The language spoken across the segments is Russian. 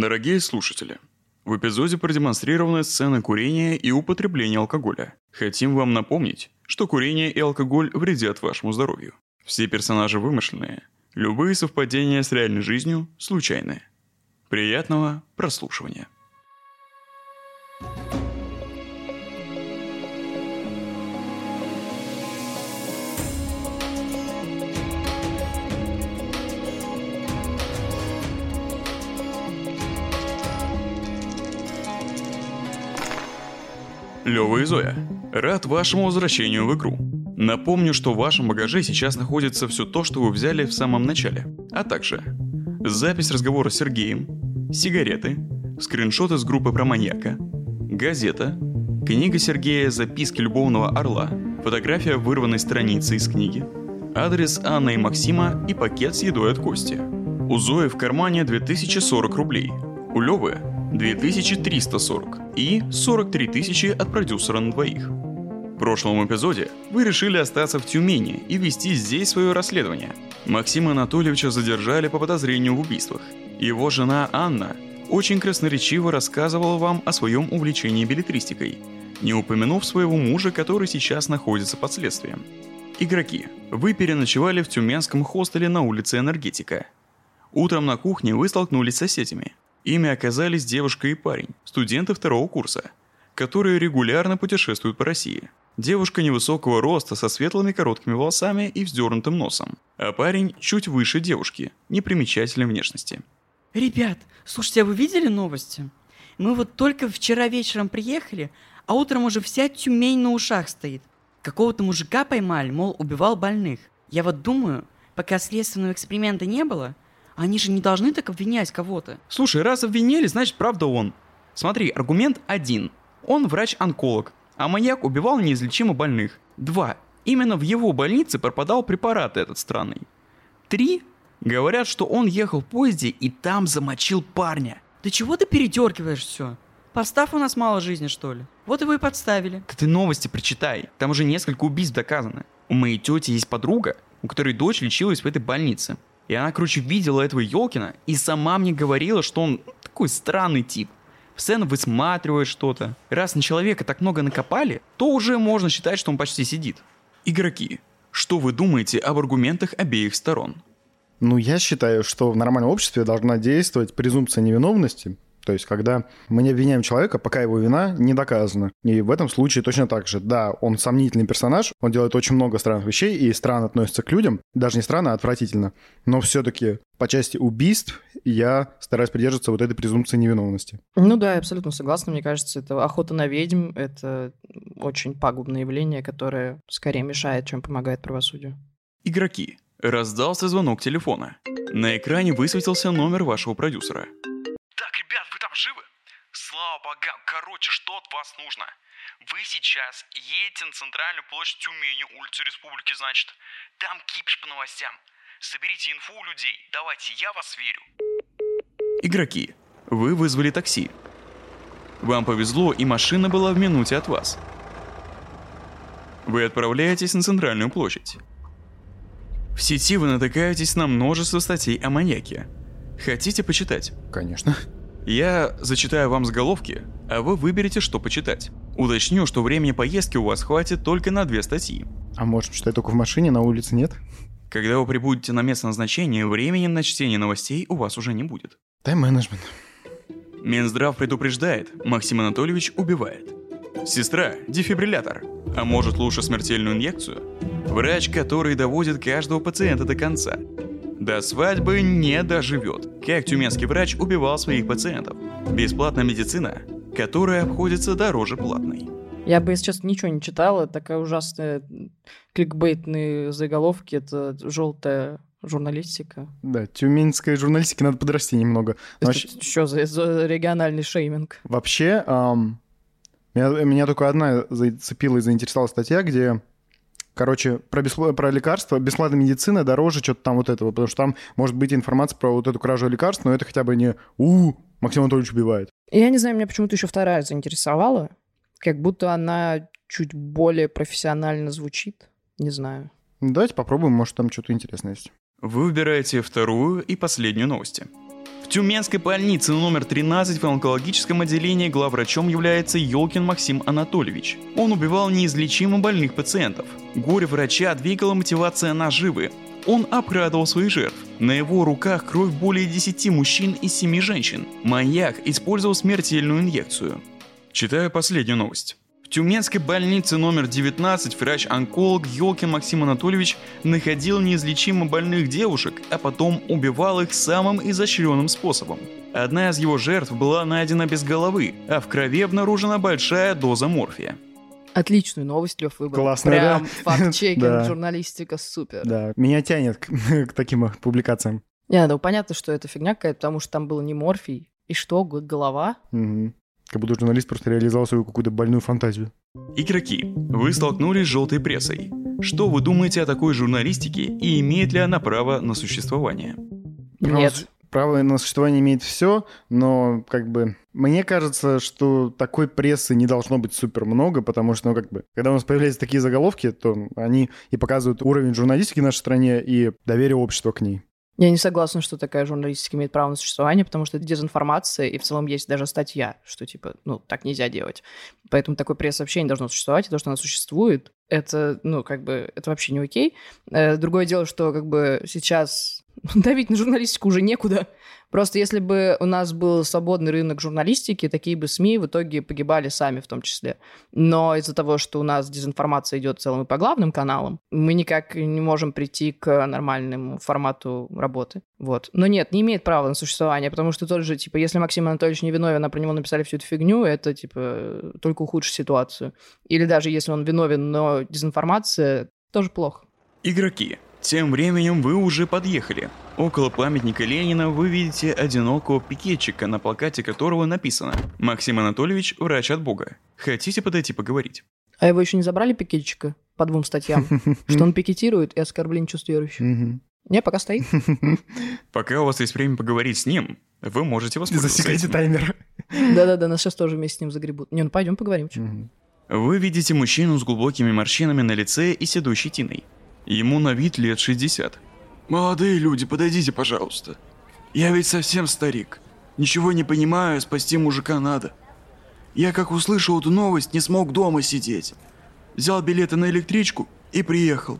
Дорогие слушатели, в эпизоде продемонстрированы сцены курения и употребления алкоголя. Хотим вам напомнить, что курение и алкоголь вредят вашему здоровью. Все персонажи вымышленные, любые совпадения с реальной жизнью случайные. Приятного прослушивания. Лёва и Зоя, рад вашему возвращению в игру. Напомню, что в вашем багаже сейчас находится все то, что вы взяли в самом начале, а также запись разговора с Сергеем, сигареты, скриншоты с группы про маньяка, газета, книга Сергея «Записки любовного орла», фотография вырванной страницы из книги, адрес Анны и Максима и пакет с едой от Кости. У Зои в кармане 2040 рублей, у Лёвы 2340 и 43 тысячи от продюсера на двоих. В прошлом эпизоде вы решили остаться в Тюмени и вести здесь свое расследование. Максима Анатольевича задержали по подозрению в убийствах. Его жена Анна очень красноречиво рассказывала вам о своем увлечении билетристикой, не упомянув своего мужа, который сейчас находится под следствием. Игроки, вы переночевали в тюменском хостеле на улице Энергетика. Утром на кухне вы столкнулись с соседями – Ими оказались девушка и парень, студенты второго курса, которые регулярно путешествуют по России. Девушка невысокого роста со светлыми короткими волосами и вздернутым носом, а парень чуть выше девушки, непримечательной внешности. Ребят, слушайте, а вы видели новости? Мы вот только вчера вечером приехали, а утром уже вся Тюмень на ушах стоит. Какого-то мужика поймали, мол, убивал больных. Я вот думаю, пока следственного эксперимента не было, они же не должны так обвинять кого-то. Слушай, раз обвинили, значит правда он. Смотри, аргумент один. Он врач-онколог, а маньяк убивал неизлечимо больных. Два. Именно в его больнице пропадал препарат этот странный. Три. Говорят, что он ехал в поезде и там замочил парня. Да чего ты передергиваешь все? Поставь у нас мало жизни, что ли? Вот его и подставили. Да ты новости прочитай. Там уже несколько убийств доказано. У моей тети есть подруга, у которой дочь лечилась в этой больнице. И она, короче, видела этого Елкина и сама мне говорила, что он такой странный тип. Постоянно высматривает что-то. Раз на человека так много накопали, то уже можно считать, что он почти сидит. Игроки, что вы думаете об аргументах обеих сторон? Ну, я считаю, что в нормальном обществе должна действовать презумпция невиновности, то есть, когда мы не обвиняем человека, пока его вина не доказана. И в этом случае точно так же. Да, он сомнительный персонаж, он делает очень много странных вещей, и странно относится к людям. Даже не странно, а отвратительно. Но все-таки по части убийств я стараюсь придерживаться вот этой презумпции невиновности. Ну да, я абсолютно согласна. Мне кажется, это охота на ведьм — это очень пагубное явление, которое скорее мешает, чем помогает правосудию. Игроки. Раздался звонок телефона. На экране высветился номер вашего продюсера — живы? Слава богам, короче, что от вас нужно? Вы сейчас едете на центральную площадь Тюмени, улицу Республики, значит. Там кипиш по новостям. Соберите инфу у людей. Давайте, я вас верю. Игроки, вы вызвали такси. Вам повезло, и машина была в минуте от вас. Вы отправляетесь на центральную площадь. В сети вы натыкаетесь на множество статей о маньяке. Хотите почитать? Конечно. Я зачитаю вам заголовки, а вы выберете, что почитать. Уточню, что времени поездки у вас хватит только на две статьи. А может, читать только в машине, на улице нет? Когда вы прибудете на место назначения, времени на чтение новостей у вас уже не будет. Тайм-менеджмент. Минздрав предупреждает, Максим Анатольевич убивает. Сестра – дефибриллятор. А может лучше смертельную инъекцию? Врач, который доводит каждого пациента до конца. До свадьбы не доживет. Как тюменский врач убивал своих пациентов. Бесплатная медицина, которая обходится дороже платной. Я бы, если честно, ничего не читала. Такая ужасная кликбейтные заголовки. Это желтая журналистика. Да, тюменская журналистика надо подрасти немного. Вообще... Что за, за региональный шейминг? Вообще, эм, меня, меня только одна зацепила и заинтересовала статья, где Короче, про, беспл... про лекарства, бесплатная медицина дороже что-то там вот этого, потому что там может быть информация про вот эту кражу лекарств, но это хотя бы не «У, Максим Анатольевич убивает». Я не знаю, меня почему-то еще вторая заинтересовала, как будто она чуть более профессионально звучит, не знаю. Давайте попробуем, может, там что-то интересное есть. Вы выбираете вторую и последнюю новости. В Тюменской больнице номер 13 в онкологическом отделении главврачом является Ёлкин Максим Анатольевич. Он убивал неизлечимо больных пациентов. Горе врача двигала мотивация наживы. Он обкрадывал своих жертв. На его руках кровь более 10 мужчин и 7 женщин. Маньяк использовал смертельную инъекцию. Читаю последнюю новость. В Тюменской больнице номер 19 врач-онколог Ёлкин Максим Анатольевич находил неизлечимо больных девушек, а потом убивал их самым изощренным способом. Одна из его жертв была найдена без головы, а в крови обнаружена большая доза морфия. Отличную новость, Лев, выбрал. Классно, Прям да? факт-чекинг, Да. журналистика, супер. Да, меня тянет к, к таким публикациям. Не, ну понятно, что это фигня какая-то, потому что там был не морфий. И что, голова? Мгм. Как будто журналист просто реализовал свою какую-то больную фантазию. Игроки, вы столкнулись с желтой прессой. Что вы думаете о такой журналистике и имеет ли она право на существование? Нет. Право на существование имеет все, но как бы мне кажется, что такой прессы не должно быть супер много, потому что, ну, как бы, когда у нас появляются такие заголовки, то они и показывают уровень журналистики в нашей стране и доверие общества к ней. Я не согласна, что такая журналистика имеет право на существование, потому что это дезинформация, и в целом есть даже статья, что типа, ну, так нельзя делать. Поэтому такой пресс вообще не должно существовать, и то, что она существует, это, ну, как бы, это вообще не окей. Э, Другое дело, что как бы сейчас давить на журналистику уже некуда. Просто если бы у нас был свободный рынок журналистики, такие бы СМИ в итоге погибали сами в том числе. Но из-за того, что у нас дезинформация идет в целом и по главным каналам, мы никак не можем прийти к нормальному формату работы. Вот. Но нет, не имеет права на существование, потому что тот же, типа, если Максим Анатольевич не виновен, а про него написали всю эту фигню, это, типа, только ухудшит ситуацию. Или даже если он виновен, но дезинформация, тоже плохо. Игроки, тем временем вы уже подъехали. Около памятника Ленина вы видите одинокого пикетчика, на плакате которого написано «Максим Анатольевич – врач от Бога». Хотите подойти поговорить? А его еще не забрали пикетчика по двум статьям? Что он пикетирует и оскорбление чувств верующих? Не, пока стоит. Пока у вас есть время поговорить с ним, вы можете воспользоваться Засекайте таймер. Да-да-да, нас сейчас тоже вместе с ним загребут. Не, ну пойдем поговорим. Вы видите мужчину с глубокими морщинами на лице и седой щетиной. Ему на вид лет 60. Молодые люди, подойдите, пожалуйста. Я ведь совсем старик. Ничего не понимаю, спасти мужика надо. Я как услышал эту новость, не смог дома сидеть. Взял билеты на электричку и приехал.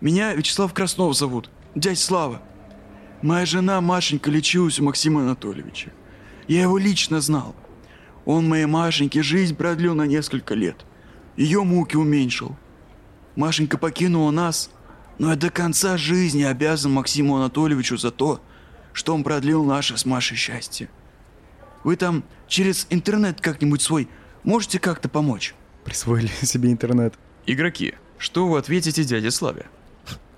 Меня Вячеслав Краснов зовут, дядь Слава. Моя жена Машенька лечилась у Максима Анатольевича. Я его лично знал. Он моей Машеньке жизнь продлил на несколько лет. Ее муки уменьшил. Машенька покинула нас, но я до конца жизни обязан Максиму Анатольевичу за то, что он продлил наше с Машей счастье. Вы там через интернет как-нибудь свой можете как-то помочь? Присвоили себе интернет. Игроки, что вы ответите дяде Славе?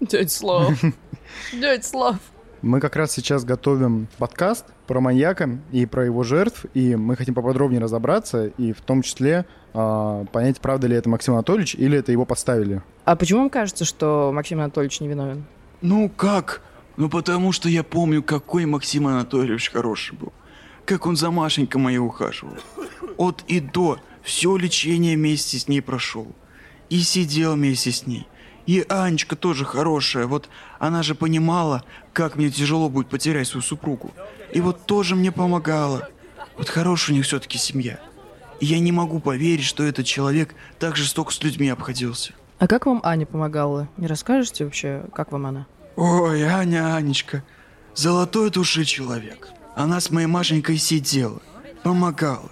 Дядь Слав. Дядь Слав. Мы как раз сейчас готовим подкаст про маньяка и про его жертв, и мы хотим поподробнее разобраться, и в том числе а, понять, правда ли это Максим Анатольевич или это его подставили. А почему вам кажется, что Максим Анатольевич не виновен? Ну как? Ну потому что я помню, какой Максим Анатольевич хороший был. Как он за Машенькой моей ухаживал. От и до все лечение вместе с ней прошел. И сидел вместе с ней. И Анечка тоже хорошая. Вот она же понимала, как мне тяжело будет потерять свою супругу. И вот тоже мне помогала. Вот хорошая у них все-таки семья. И я не могу поверить, что этот человек так жестоко с людьми обходился. А как вам Аня помогала? Не расскажете вообще, как вам она? Ой, Аня, Анечка, золотой души человек. Она с моей Машенькой сидела, помогала.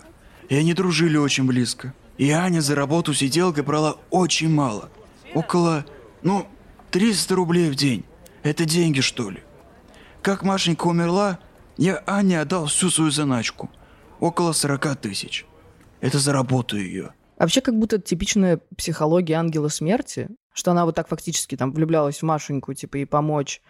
И они дружили очень близко. И Аня за работу сиделкой брала очень мало. Около, ну, 300 рублей в день. Это деньги, что ли? Как Машенька умерла, я Ане отдал всю свою заначку. Около 40 тысяч. Это за работу ее. Вообще, как будто типичная психология ангела смерти, что она вот так фактически там влюблялась в Машеньку, типа, и помочь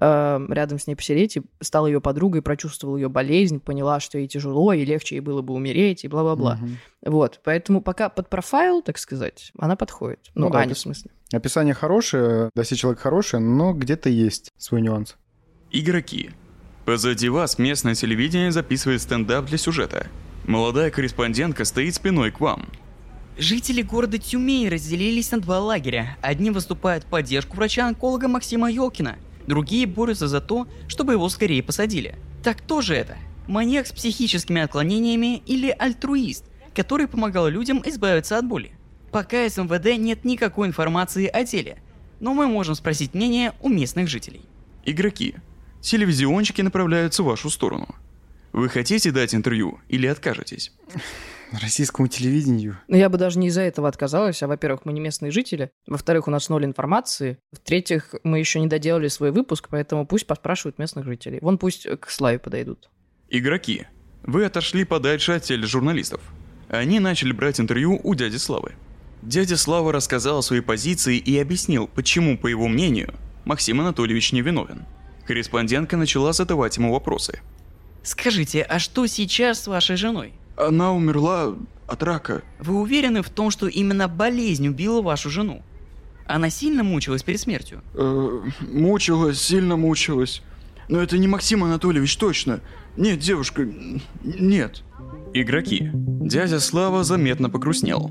э, рядом с ней посидеть, и стала ее подругой, прочувствовала ее болезнь, поняла, что ей тяжело, и легче ей было бы умереть, и бла-бла-бла. Мгм. Вот, поэтому пока под профайл, так сказать, она подходит. Ну, Ну да, Аня, то в смысле. Описание хорошее, да, все человек хороший, но где-то есть свой нюанс. Игроки. Позади вас местное телевидение записывает стендап для сюжета. Молодая корреспондентка стоит спиной к вам. Жители города Тюмень разделились на два лагеря. Одни выступают в поддержку врача-онколога Максима Ёлкина, другие борются за то, чтобы его скорее посадили. Так кто же это? Маньяк с психическими отклонениями или альтруист, который помогал людям избавиться от боли? Пока из МВД нет никакой информации о деле, но мы можем спросить мнение у местных жителей. Игроки. Телевизионщики направляются в вашу сторону. Вы хотите дать интервью или откажетесь? Российскому телевидению. Но я бы даже не из-за этого отказалась. А, во-первых, мы не местные жители. Во-вторых, у нас ноль информации. В-третьих, мы еще не доделали свой выпуск, поэтому пусть поспрашивают местных жителей. Вон пусть к Славе подойдут. Игроки. Вы отошли подальше от тележурналистов. Они начали брать интервью у дяди Славы. Дядя Слава рассказал свои позиции и объяснил, почему, по его мнению, Максим Анатольевич не виновен. Корреспондентка начала задавать ему вопросы. Скажите, а что сейчас с вашей женой? Она умерла от рака. Вы уверены в том, что именно болезнь убила вашу жену? Она сильно мучилась перед смертью? Э, мучилась, сильно мучилась. Но это не Максим Анатольевич точно. Нет, девушка, нет. Игроки. Дядя Слава заметно погрустнел.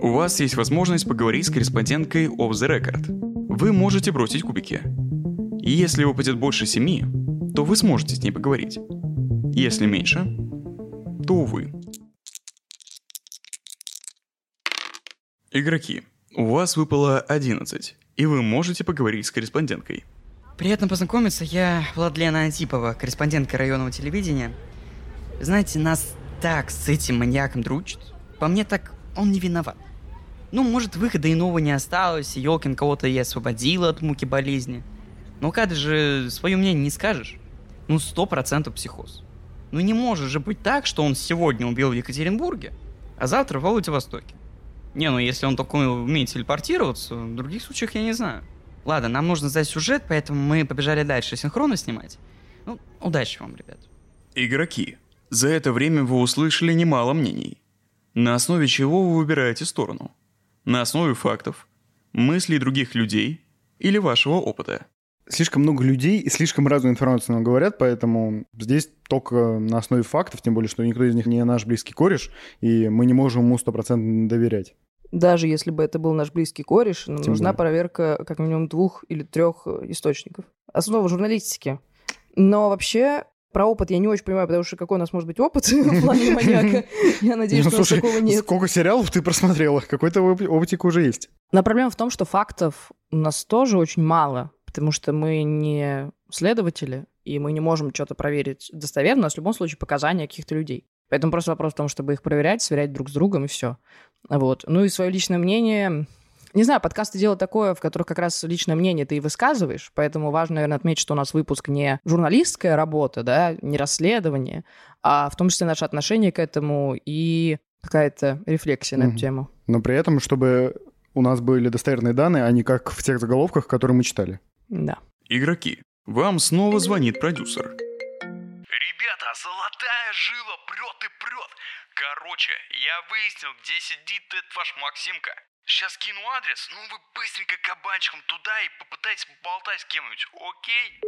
У вас есть возможность поговорить с корреспонденткой Off the Record. Вы можете бросить кубики. И если выпадет больше семи, то вы сможете с ней поговорить. Если меньше, то увы. Игроки, у вас выпало 11, и вы можете поговорить с корреспонденткой. Приятно познакомиться, я Владлена Антипова, корреспондентка районного телевидения. Знаете, нас так с этим маньяком дручит. По мне так он не виноват. Ну, может, выхода иного не осталось, и Йокин кого-то и освободила от муки болезни. Но как же свое мнение не скажешь? Ну, сто процентов психоз. Ну не может же быть так, что он сегодня убил в Екатеринбурге, а завтра в Владивостоке. Не, ну если он такой умеет телепортироваться, в других случаях я не знаю. Ладно, нам нужно сдать сюжет, поэтому мы побежали дальше синхронно снимать. Ну, удачи вам, ребят. Игроки, за это время вы услышали немало мнений. На основе чего вы выбираете сторону? На основе фактов, мыслей других людей или вашего опыта? Слишком много людей и слишком разную информацию нам говорят, поэтому здесь только на основе фактов, тем более, что никто из них не наш близкий кореш, и мы не можем ему стопроцентно доверять. Даже если бы это был наш близкий кореш, нам нужна более. проверка как минимум двух или трех источников. Основа журналистики. Но вообще про опыт я не очень понимаю, потому что какой у нас может быть опыт в плане маньяка. Я надеюсь, ну, что такого нет. Сколько сериалов ты просмотрела? Какой-то опытик уже есть. Но проблема в том, что фактов у нас тоже очень мало, потому что мы не следователи, и мы не можем что-то проверить достоверно, нас в любом случае показания каких-то людей. Поэтому просто вопрос в том, чтобы их проверять, сверять друг с другом, и все. Вот. Ну и свое личное мнение... Не знаю, подкасты дело такое, в которых как раз личное мнение ты и высказываешь, поэтому важно, наверное, отметить, что у нас выпуск не журналистская работа, да, не расследование, а в том числе наше отношение к этому и какая-то рефлексия на эту тему. Но при этом, чтобы у нас были достоверные данные, а не как в тех заголовках, которые мы читали. Да. Игроки, вам снова звонит продюсер. Ребята, золотая жила прет и прет. Короче, я выяснил, где сидит этот ваш Максимка. Сейчас кину адрес, ну вы быстренько кабанчиком туда и попытайтесь поболтать с кем-нибудь, окей?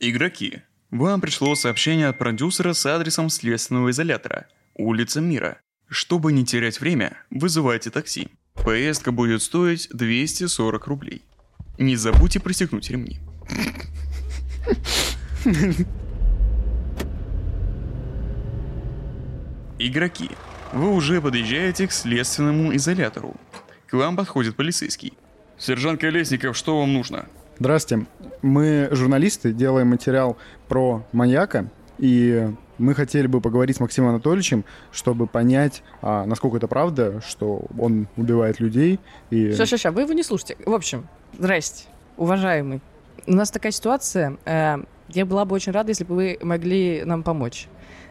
Игроки, вам пришло сообщение от продюсера с адресом следственного изолятора. Улица Мира. Чтобы не терять время, вызывайте такси. Поездка будет стоить 240 рублей. Не забудьте пристегнуть ремни. Игроки, вы уже подъезжаете к следственному изолятору. К вам подходит полицейский. Сержант Колесников, что вам нужно? Здравствуйте. Мы журналисты, делаем материал про маньяка, и мы хотели бы поговорить с Максимом Анатольевичем, чтобы понять, а, насколько это правда, что он убивает людей. И... Сейчас, сейчас, вы его не слушайте. В общем, здрасте, уважаемый. У нас такая ситуация. Э, я была бы очень рада, если бы вы могли нам помочь.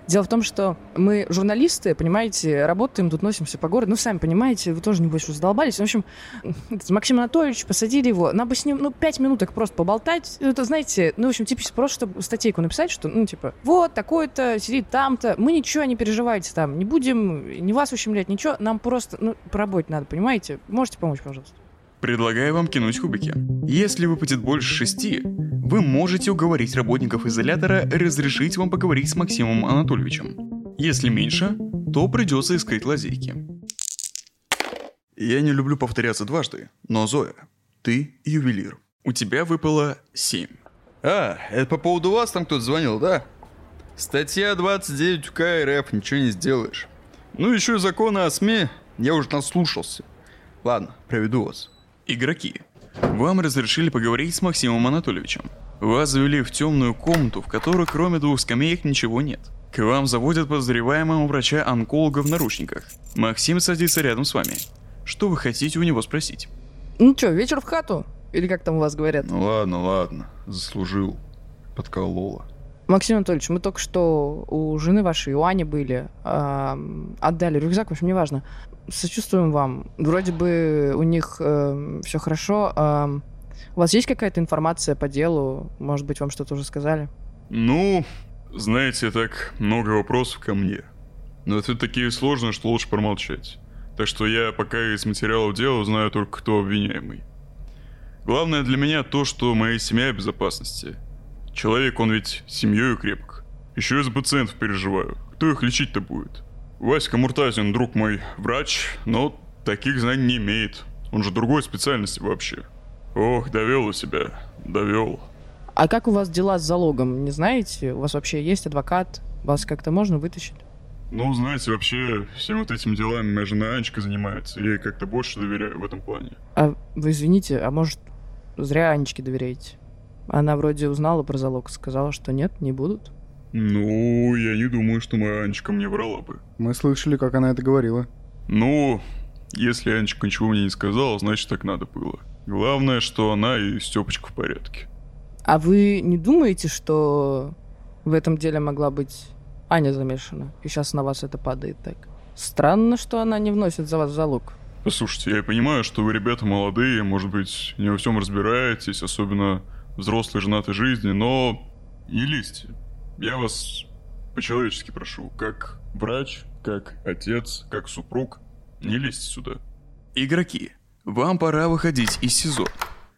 Дело в том, что мы журналисты, понимаете, работаем, тут носимся по городу. Ну, сами понимаете, вы тоже, небось, уже задолбались. В общем, Максим Анатольевич, посадили его. Нам бы с ним, ну, пять минуток просто поболтать. Это, знаете, ну, в общем, типа, просто чтобы статейку написать, что, ну, типа, вот, такой-то, сидит там-то. Мы ничего не переживайте там. Не будем не вас ущемлять, ничего. Нам просто, ну, по работе надо, понимаете? Можете помочь, пожалуйста? Предлагаю вам кинуть кубики. Если выпадет больше шести, вы можете уговорить работников изолятора разрешить вам поговорить с Максимом Анатольевичем. Если меньше, то придется искать лазейки. Я не люблю повторяться дважды, но Зоя, ты ювелир. У тебя выпало семь. А, это по поводу вас там кто-то звонил, да? Статья 29 УК РФ, ничего не сделаешь. Ну еще и закона о СМИ, я уже наслушался. Ладно, проведу вас. Игроки, вам разрешили поговорить с Максимом Анатольевичем. Вас завели в темную комнату, в которой кроме двух скамеек ничего нет. К вам заводят подозреваемого врача-онколога в наручниках. Максим садится рядом с вами. Что вы хотите у него спросить? Ну что, вечер в хату? Или как там у вас говорят? Ну ладно, ладно, заслужил. Подколола. Максим Анатольевич, мы только что у жены вашей, у Ани были, эм, отдали рюкзак, в общем, неважно. Сочувствуем вам. Вроде бы у них эм, все хорошо. Эм, у вас есть какая-то информация по делу? Может быть, вам что-то уже сказали? Ну, знаете, так много вопросов ко мне. Но это такие сложные, что лучше промолчать. Так что я пока из материалов дела знаю только кто обвиняемый. Главное для меня то, что моя семья в безопасности. Человек, он ведь семьей крепок. Еще и за пациентов переживаю. Кто их лечить-то будет? Васька Муртазин, друг мой, врач, но таких знаний не имеет. Он же другой специальности вообще. Ох, довел у себя. Довел. А как у вас дела с залогом? Не знаете? У вас вообще есть адвокат? Вас как-то можно вытащить? Ну, знаете, вообще, всем вот этим делами моя жена Анечка занимается. Я ей как-то больше доверяю в этом плане. А вы извините, а может, зря Анечке доверяете? Она вроде узнала про залог, сказала, что нет, не будут. Ну, я не думаю, что моя Анечка мне врала бы. Мы слышали, как она это говорила. Ну, если Анечка ничего мне не сказала, значит так надо было. Главное, что она и Степочка в порядке. А вы не думаете, что в этом деле могла быть Аня замешана, и сейчас на вас это падает так? Странно, что она не вносит за вас залог. Послушайте, я понимаю, что вы ребята молодые, может быть, не во всем разбираетесь, особенно взрослой женатой жизни, но не лезьте. Я вас по-человечески прошу, как врач, как отец, как супруг, не лезьте сюда. Игроки, вам пора выходить из СИЗО.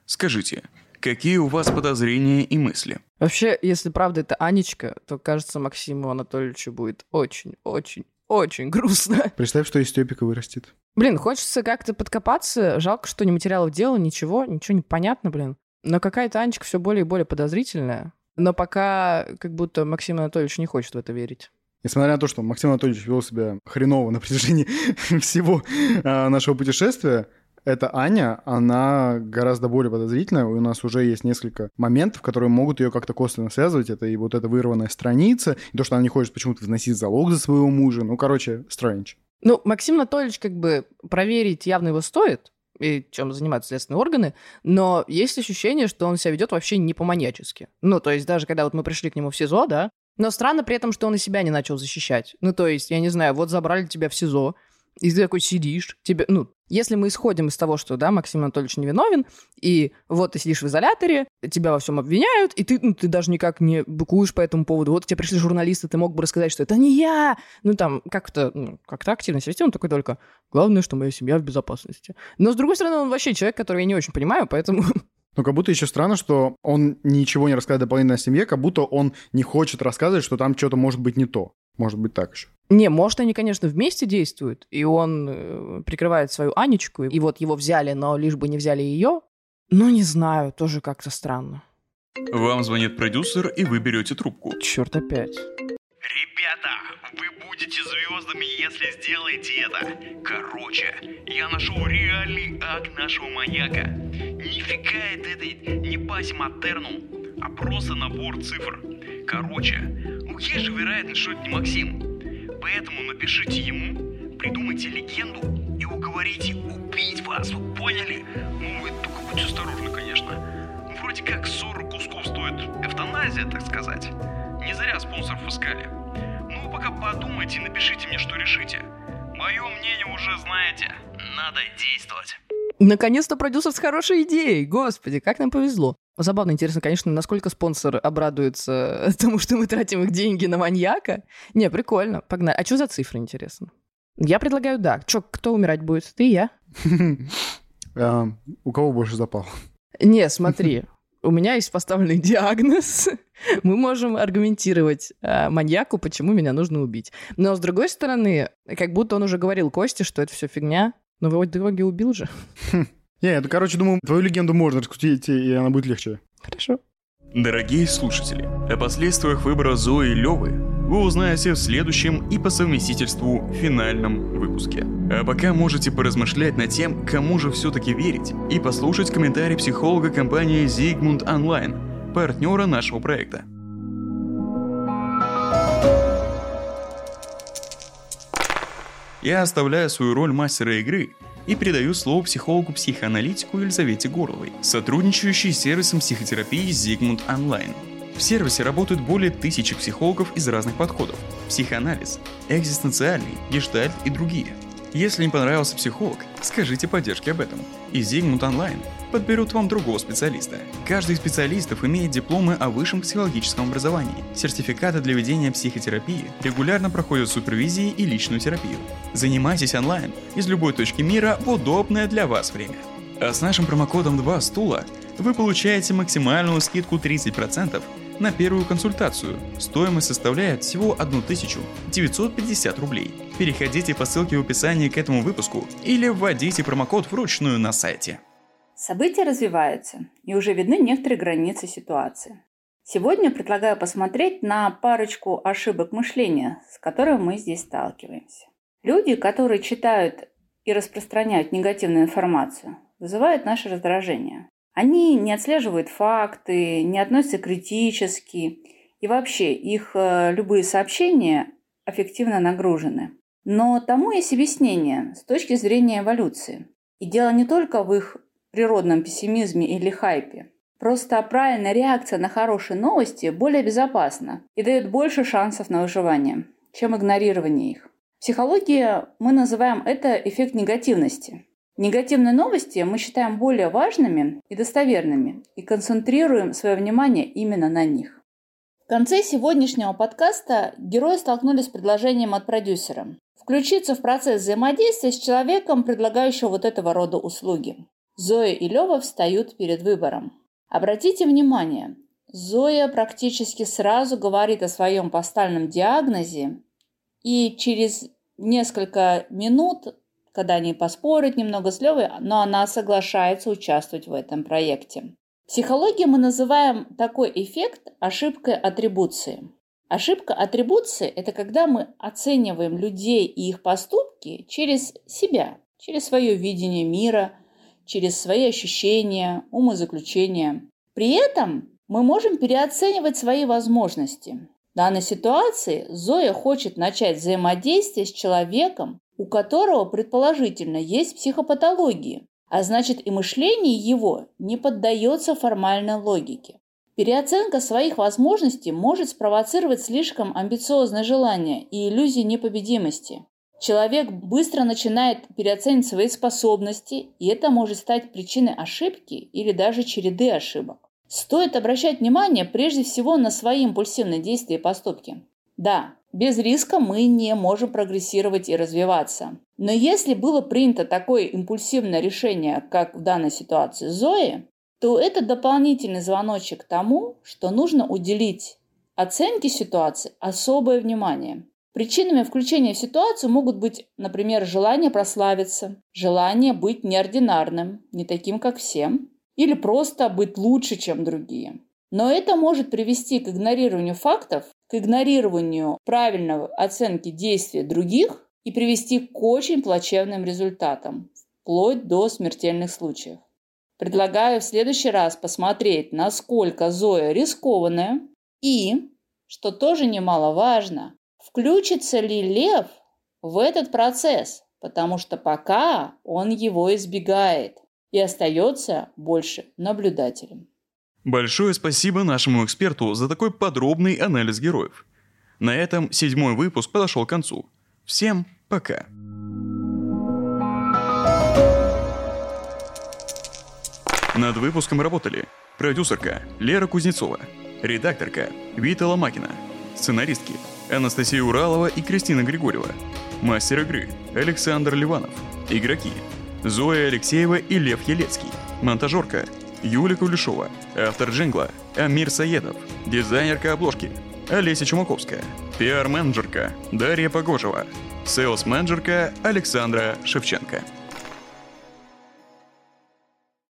Скажите, какие у вас подозрения и мысли? Вообще, если правда это Анечка, то, кажется, Максиму Анатольевичу будет очень, очень, очень грустно. Представь, что из Степика вырастет. Блин, хочется как-то подкопаться. Жалко, что не материалов дела, ничего, ничего не понятно, блин. Но какая-то Анечка все более и более подозрительная. Но пока как будто Максим Анатольевич не хочет в это верить. Несмотря на то, что Максим Анатольевич вел себя хреново на протяжении всего а, нашего путешествия, эта Аня, она гораздо более подозрительная. У нас уже есть несколько моментов, которые могут ее как-то косвенно связывать. Это и вот эта вырванная страница, и то, что она не хочет почему-то вносить залог за своего мужа. Ну, короче, странич. Ну, Максим Анатольевич как бы проверить явно его стоит, и чем занимаются следственные органы, но есть ощущение, что он себя ведет вообще не по-маньячески. Ну, то есть даже когда вот мы пришли к нему в СИЗО, да, но странно при этом, что он и себя не начал защищать. Ну, то есть, я не знаю, вот забрали тебя в СИЗО, и ты такой сидишь, тебе, ну, если мы исходим из того, что, да, Максим Анатольевич невиновен, и вот ты сидишь в изоляторе, тебя во всем обвиняют, и ты, ну, ты даже никак не быкуешь по этому поводу. Вот к тебе пришли журналисты, ты мог бы рассказать, что это не я. Ну, там, как-то, ну, как-то активно себя он такой только, главное, что моя семья в безопасности. Но, с другой стороны, он вообще человек, которого я не очень понимаю, поэтому Ну, как будто еще странно, что он ничего не рассказывает дополнительно о семье, как будто он не хочет рассказывать, что там что-то может быть не то. Может быть так еще. Не, может, они, конечно, вместе действуют, и он э, прикрывает свою Анечку, и вот его взяли, но лишь бы не взяли ее. Ну, не знаю, тоже как-то странно. Вам звонит продюсер, и вы берете трубку. Черт опять. Ребята, вы будете звездами, если сделаете это. Короче, я нашел реальный акт нашего маньяка. Нифига это, это не паси матернум, а просто набор цифр. Короче, есть же вероятность, что это не Максим. Поэтому напишите ему, придумайте легенду и уговорите убить вас, вы поняли? Ну, вы только будьте осторожны, конечно. Ну, вроде как 40 кусков стоит эвтаназия, так сказать. Не зря спонсоров искали. Ну, вы пока подумайте и напишите мне, что решите. Мое мнение уже знаете. Надо действовать. Наконец-то продюсер с хорошей идеей. Господи, как нам повезло. Забавно, интересно, конечно, насколько спонсор обрадуется тому, что мы тратим их деньги на маньяка. Не, прикольно, погнали. А что за цифры, интересно? Я предлагаю, да. Чё, кто умирать будет? Ты и я? А, У кого больше запал? Не, смотри, у меня есть поставленный диагноз. Мы можем аргументировать э, маньяку, почему меня нужно убить. Но с другой стороны, как будто он уже говорил Косте, что это все фигня. Но в итоге убил же. Не, это, короче, думаю, твою легенду можно раскрутить, и она будет легче. Хорошо. Дорогие слушатели, о последствиях выбора Зои и Левы вы узнаете в следующем и по совместительству финальном выпуске. А пока можете поразмышлять над тем, кому же все-таки верить, и послушать комментарий психолога компании Zigmund Online, партнера нашего проекта. Я оставляю свою роль мастера игры и передаю слово психологу-психоаналитику Елизавете Горловой, сотрудничающей с сервисом психотерапии Zigmund Online. В сервисе работают более тысячи психологов из разных подходов – психоанализ, экзистенциальный, гештальт и другие – если не понравился психолог, скажите поддержке об этом. И Zigmund Online подберут вам другого специалиста. Каждый из специалистов имеет дипломы о высшем психологическом образовании, сертификаты для ведения психотерапии, регулярно проходят супервизии и личную терапию. Занимайтесь онлайн из любой точки мира в удобное для вас время. А с нашим промокодом 2 стула вы получаете максимальную скидку 30% на первую консультацию. Стоимость составляет всего 1950 рублей. Переходите по ссылке в описании к этому выпуску или вводите промокод вручную на сайте. События развиваются, и уже видны некоторые границы ситуации. Сегодня предлагаю посмотреть на парочку ошибок мышления, с которыми мы здесь сталкиваемся. Люди, которые читают и распространяют негативную информацию, вызывают наше раздражение. Они не отслеживают факты, не относятся критически, и вообще их э, любые сообщения аффективно нагружены. Но тому есть объяснение с точки зрения эволюции. И дело не только в их природном пессимизме или хайпе. Просто правильная реакция на хорошие новости более безопасна и дает больше шансов на выживание, чем игнорирование их. В психологии мы называем это эффект негативности. Негативные новости мы считаем более важными и достоверными и концентрируем свое внимание именно на них. В конце сегодняшнего подкаста герои столкнулись с предложением от продюсера включиться в процесс взаимодействия с человеком, предлагающим вот этого рода услуги. Зоя и Лева встают перед выбором. Обратите внимание, Зоя практически сразу говорит о своем постальном диагнозе, и через несколько минут когда они поспорят немного с Левой, но она соглашается участвовать в этом проекте. В психологии мы называем такой эффект ошибкой атрибуции. Ошибка атрибуции – это когда мы оцениваем людей и их поступки через себя, через свое видение мира, через свои ощущения, умозаключения. При этом мы можем переоценивать свои возможности. В данной ситуации Зоя хочет начать взаимодействие с человеком, у которого предположительно есть психопатологии, а значит и мышление его не поддается формальной логике. Переоценка своих возможностей может спровоцировать слишком амбициозное желание и иллюзию непобедимости. Человек быстро начинает переоценивать свои способности, и это может стать причиной ошибки или даже череды ошибок. Стоит обращать внимание прежде всего на свои импульсивные действия и поступки. Да, без риска мы не можем прогрессировать и развиваться. Но если было принято такое импульсивное решение, как в данной ситуации Зои, то это дополнительный звоночек тому, что нужно уделить оценке ситуации особое внимание. Причинами включения в ситуацию могут быть, например, желание прославиться, желание быть неординарным, не таким, как все, или просто быть лучше, чем другие. Но это может привести к игнорированию фактов, к игнорированию правильной оценки действий других и привести к очень плачевным результатам, вплоть до смертельных случаев. Предлагаю в следующий раз посмотреть, насколько Зоя рискованная и, что тоже немаловажно, включится ли Лев в этот процесс, потому что пока он его избегает и остается больше наблюдателем. Большое спасибо нашему эксперту за такой подробный анализ героев. На этом седьмой выпуск подошел к концу. Всем пока. Над выпуском работали продюсерка Лера Кузнецова, редакторка Вита Ломакина, сценаристки Анастасия Уралова и Кристина Григорьева, мастер игры Александр Ливанов, игроки Зоя Алексеева и Лев Елецкий, монтажерка Юлия Кулешова, автор джингла Амир Саедов, дизайнерка обложки Олеся Чумаковская, пиар-менеджерка Дарья Погожева, селс-менеджерка Александра Шевченко.